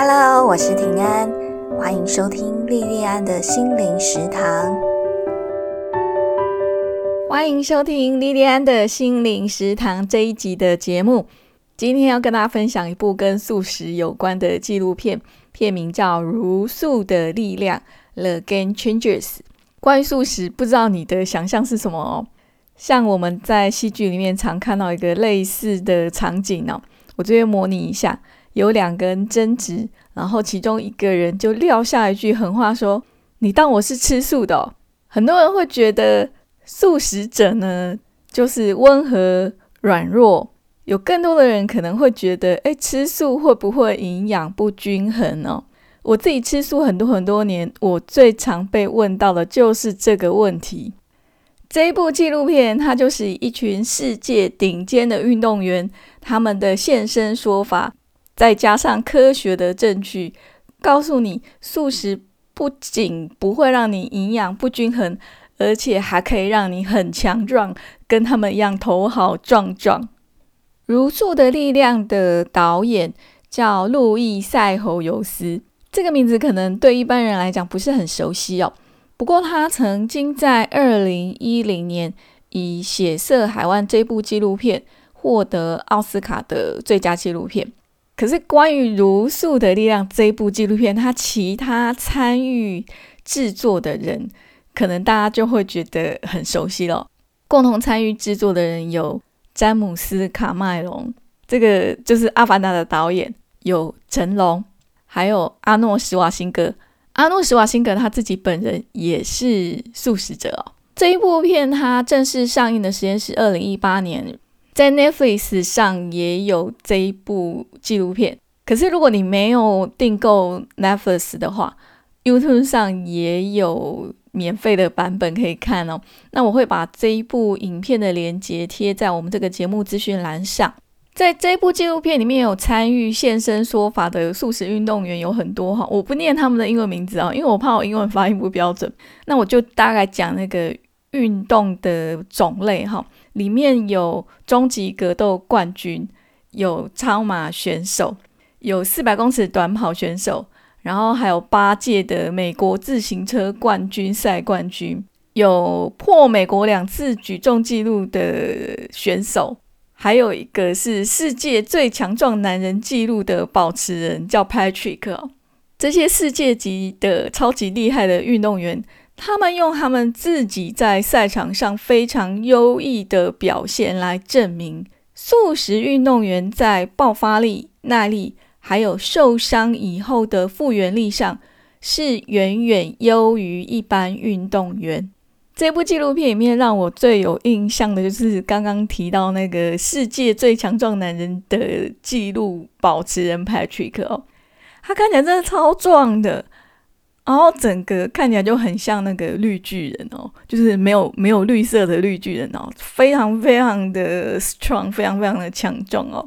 Hello，我是平安，欢迎收听莉莉安的心灵食堂。欢迎收听莉莉安的心灵食堂这一集的节目。今天要跟大家分享一部跟素食有关的纪录片，片名叫《如素的力量》（The Game Changers）。关于素食，不知道你的想象是什么哦？像我们在戏剧里面常看到一个类似的场景哦，我这边模拟一下。有两个人争执，然后其中一个人就撂下一句狠话，说：“你当我是吃素的？”很多人会觉得素食者呢就是温和软弱，有更多的人可能会觉得，哎，吃素会不会营养不均衡呢？我自己吃素很多很多年，我最常被问到的就是这个问题。这一部纪录片，它就是一群世界顶尖的运动员他们的现身说法。再加上科学的证据，告诉你素食不仅不会让你营养不均衡，而且还可以让你很强壮，跟他们一样头好壮壮。如素的力量的导演叫路易赛侯尤斯，这个名字可能对一般人来讲不是很熟悉哦。不过他曾经在二零一零年以《血色海湾》这部纪录片获得奥斯卡的最佳纪录片。可是，关于《如素的力量》这一部纪录片，它其他参与制作的人，可能大家就会觉得很熟悉了。共同参与制作的人有詹姆斯·卡麦隆，这个就是《阿凡达》的导演；有成龙，还有阿诺·施瓦辛格。阿诺·施瓦辛格他自己本人也是素食者哦。这一部片它正式上映的时间是二零一八年。在 Netflix 上也有这一部纪录片，可是如果你没有订购 Netflix 的话，YouTube 上也有免费的版本可以看哦。那我会把这一部影片的链接贴在我们这个节目资讯栏上。在这一部纪录片里面有参与现身说法的素食运动员有很多哈，我不念他们的英文名字啊，因为我怕我英文发音不标准。那我就大概讲那个运动的种类哈。里面有终极格斗冠军，有超马选手，有四百公尺短跑选手，然后还有八届的美国自行车冠军赛冠军，有破美国两次举重纪录的选手，还有一个是世界最强壮男人纪录的保持人，叫 Patrick。这些世界级的超级厉害的运动员。他们用他们自己在赛场上非常优异的表现来证明，素食运动员在爆发力、耐力，还有受伤以后的复原力上，是远远优于一般运动员。这部纪录片里面让我最有印象的就是刚刚提到那个世界最强壮男人的纪录保持人 Patrick 哦，他看起来真的超壮的。然后整个看起来就很像那个绿巨人哦，就是没有没有绿色的绿巨人哦，非常非常的 strong，非常非常的强壮哦。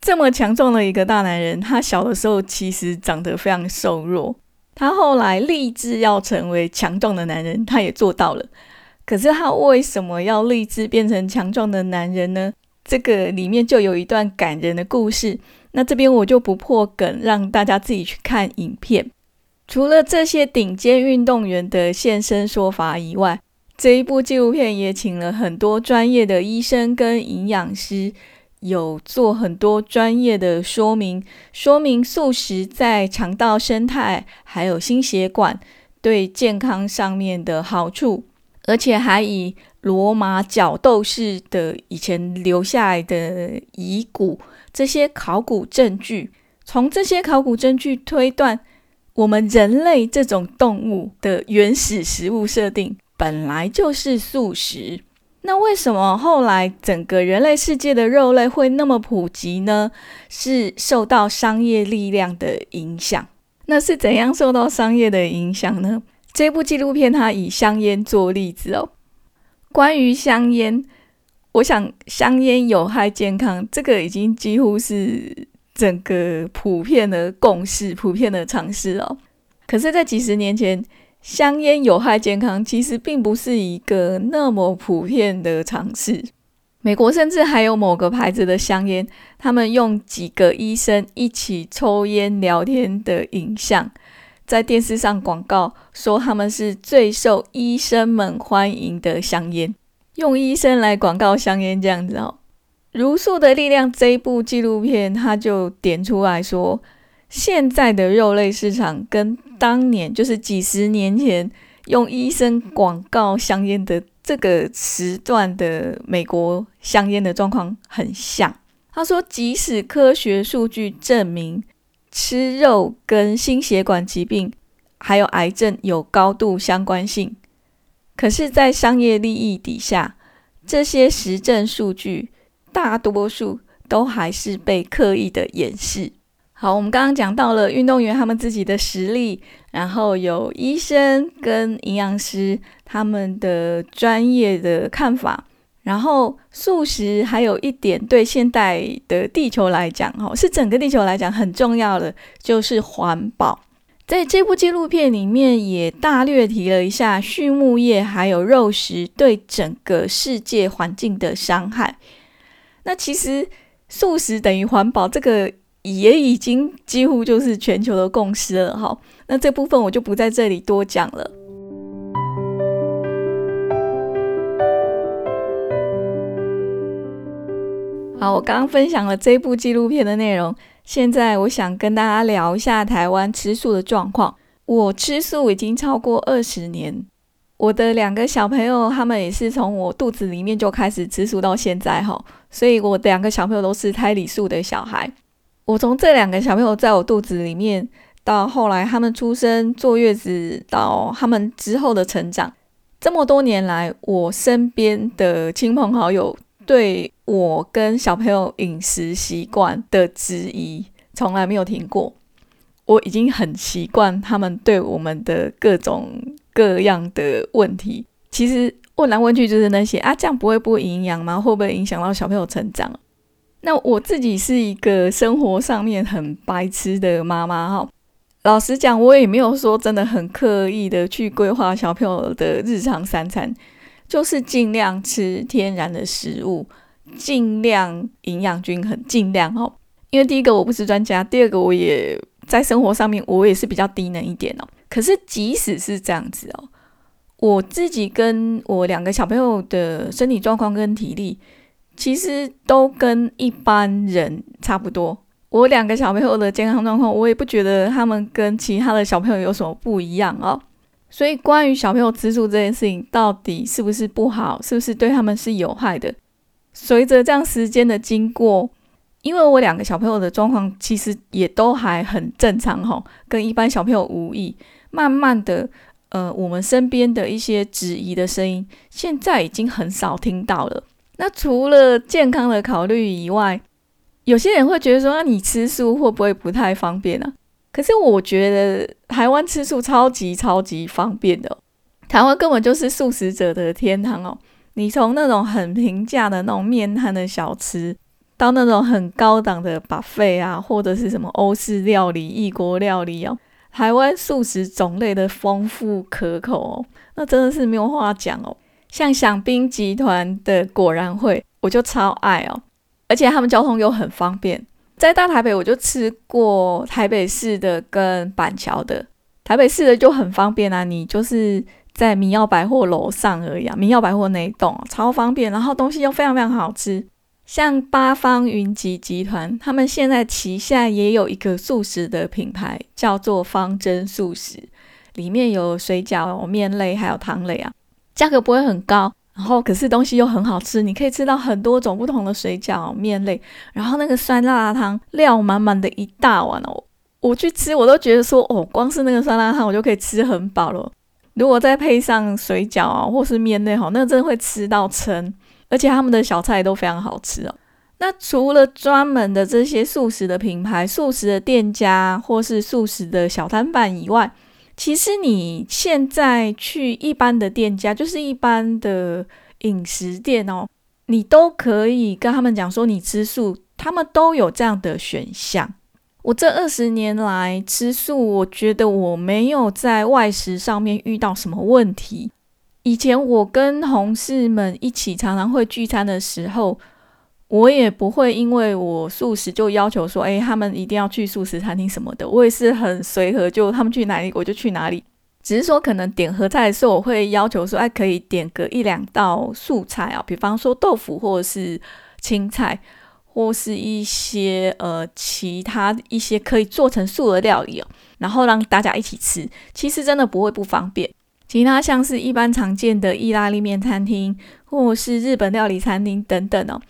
这么强壮的一个大男人，他小的时候其实长得非常瘦弱，他后来立志要成为强壮的男人，他也做到了。可是他为什么要立志变成强壮的男人呢？这个里面就有一段感人的故事。那这边我就不破梗，让大家自己去看影片。除了这些顶尖运动员的现身说法以外，这一部纪录片也请了很多专业的医生跟营养师，有做很多专业的说明，说明素食在肠道生态还有心血管对健康上面的好处，而且还以罗马角斗士的以前留下来的遗骨这些考古证据，从这些考古证据推断。我们人类这种动物的原始食物设定本来就是素食，那为什么后来整个人类世界的肉类会那么普及呢？是受到商业力量的影响。那是怎样受到商业的影响呢？这部纪录片它以香烟做例子哦。关于香烟，我想香烟有害健康，这个已经几乎是。整个普遍的共识、普遍的尝试哦。可是，在几十年前，香烟有害健康，其实并不是一个那么普遍的尝试。美国甚至还有某个牌子的香烟，他们用几个医生一起抽烟聊天的影像，在电视上广告，说他们是最受医生们欢迎的香烟，用医生来广告香烟这样子哦。《如素的力量》这一部纪录片，他就点出来说，现在的肉类市场跟当年，就是几十年前用医生广告香烟的。这个时段的美国香烟的状况很像。他说，即使科学数据证明吃肉跟心血管疾病还有癌症有高度相关性，可是，在商业利益底下，这些实证数据大多数都还是被刻意的掩饰。好，我们刚刚讲到了运动员他们自己的实力，然后有医生跟营养师他们的专业的看法，然后素食还有一点对现代的地球来讲，哈，是整个地球来讲很重要的，就是环保。在这部纪录片里面也大略提了一下畜牧业还有肉食对整个世界环境的伤害。那其实素食等于环保这个。也已经几乎就是全球的共识了哈，那这部分我就不在这里多讲了。好，我刚刚分享了这部纪录片的内容，现在我想跟大家聊一下台湾吃素的状况。我吃素已经超过二十年，我的两个小朋友他们也是从我肚子里面就开始吃素到现在哈，所以我两个小朋友都是胎里素的小孩。我从这两个小朋友在我肚子里面，到后来他们出生坐月子，到他们之后的成长，这么多年来，我身边的亲朋好友对我跟小朋友饮食习惯的质疑，从来没有停过。我已经很习惯他们对我们的各种各样的问题，其实问来问去就是那些啊，这样不会不营养吗？会不会影响到小朋友成长？那我自己是一个生活上面很白痴的妈妈哈，老实讲，我也没有说真的很刻意的去规划小朋友的日常三餐，就是尽量吃天然的食物，尽量营养均衡，尽量哦。因为第一个我不是专家，第二个我也在生活上面我也是比较低能一点哦。可是即使是这样子哦，我自己跟我两个小朋友的身体状况跟体力。其实都跟一般人差不多。我两个小朋友的健康状况，我也不觉得他们跟其他的小朋友有什么不一样哦。所以，关于小朋友吃素这件事情，到底是不是不好，是不是对他们是有害的？随着这样时间的经过，因为我两个小朋友的状况其实也都还很正常哈，跟一般小朋友无异。慢慢的，呃，我们身边的一些质疑的声音，现在已经很少听到了。那除了健康的考虑以外，有些人会觉得说，那你吃素会不会不太方便呢？可是我觉得台湾吃素超级超级方便的，台湾根本就是素食者的天堂哦。你从那种很平价的那种面摊的小吃，到那种很高档的把废啊，或者是什么欧式料理、异国料理哦，台湾素食种类的丰富可口哦，那真的是没有话讲哦。像享冰集团的果然会，我就超爱哦，而且他们交通又很方便。在大台北，我就吃过台北市的跟板桥的。台北市的就很方便啊，你就是在民耀百货楼上而已啊，民耀百货那一栋超方便，然后东西又非常非常好吃。像八方云集集团，他们现在旗下也有一个素食的品牌，叫做方真素食，里面有水饺、面类还有汤类啊。价格不会很高，然后可是东西又很好吃，你可以吃到很多种不同的水饺面类，然后那个酸辣汤料满满的一大碗哦，我去吃我都觉得说哦，光是那个酸辣汤我就可以吃很饱了。如果再配上水饺啊或是面类哈，那真的会吃到撑，而且他们的小菜都非常好吃哦。那除了专门的这些素食的品牌、素食的店家或是素食的小摊贩以外，其实你现在去一般的店家，就是一般的饮食店哦，你都可以跟他们讲说你吃素，他们都有这样的选项。我这二十年来吃素，我觉得我没有在外食上面遇到什么问题。以前我跟同事们一起常常会聚餐的时候，我也不会因为我素食就要求说，哎，他们一定要去素食餐厅什么的。我也是很随和，就他们去哪里我就去哪里。只是说可能点合菜的时候，我会要求说，哎，可以点个一两道素菜啊，比方说豆腐或者是青菜，或是一些呃其他一些可以做成素的料理哦，然后让大家一起吃。其实真的不会不方便。其他像是一般常见的意大利面餐厅，或是日本料理餐厅等等哦，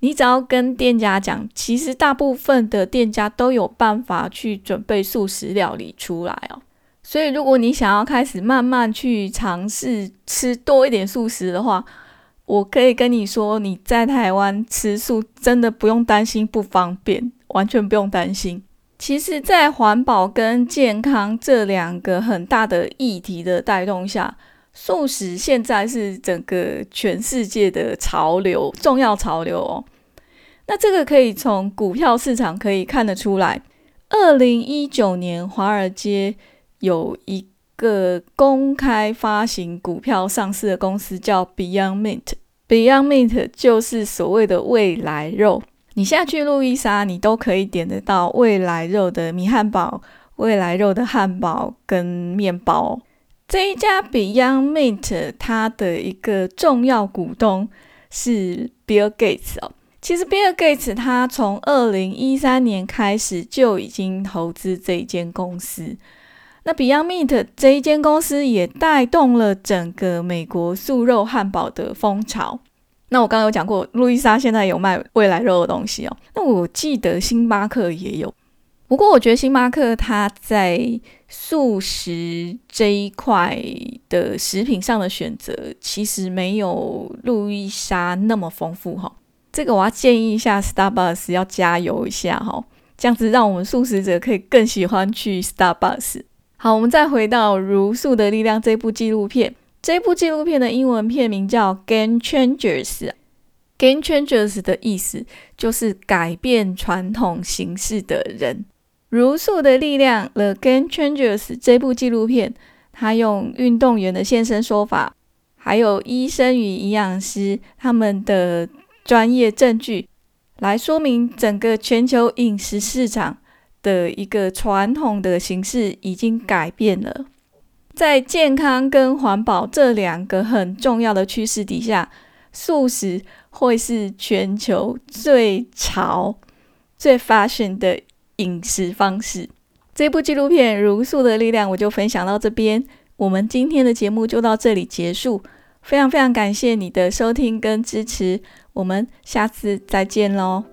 你只要跟店家讲，其实大部分的店家都有办法去准备素食料理出来哦。所以如果你想要开始慢慢去尝试吃多一点素食的话，我可以跟你说，你在台湾吃素真的不用担心不方便，完全不用担心。其实，在环保跟健康这两个很大的议题的带动下，素食现在是整个全世界的潮流，重要潮流哦。那这个可以从股票市场可以看得出来。二零一九年，华尔街有一个公开发行股票上市的公司叫 Beyond Meat，Beyond Meat 就是所谓的未来肉。你现在去路易莎，你都可以点得到未来肉的米汉堡、未来肉的汉堡跟面包。这一家 Beyond Meat，它的一个重要股东是 Bill Gates 哦。其实 Bill Gates 他从二零一三年开始就已经投资这一间公司。那 Beyond Meat 这一间公司也带动了整个美国素肉汉堡的风潮。那我刚刚有讲过，路易莎现在有卖未来肉的东西哦。那我记得星巴克也有，不过我觉得星巴克它在素食这一块的食品上的选择，其实没有路易莎那么丰富哈。这个我要建议一下 Starbucks 要加油一下哈，这样子让我们素食者可以更喜欢去 Starbucks。好，我们再回到《如素的力量》这部纪录片。这部纪录片的英文片名叫《Game Changers》。Game Changers 的意思就是改变传统形式的人。如素的力量，The Game Changers 这部纪录片，它用运动员的现身说法，还有医生与营养师他们的专业证据，来说明整个全球饮食市场的一个传统的形式已经改变了。在健康跟环保这两个很重要的趋势底下，素食会是全球最潮、最 fashion 的饮食方式。这部纪录片《如素的力量》，我就分享到这边。我们今天的节目就到这里结束。非常非常感谢你的收听跟支持，我们下次再见喽。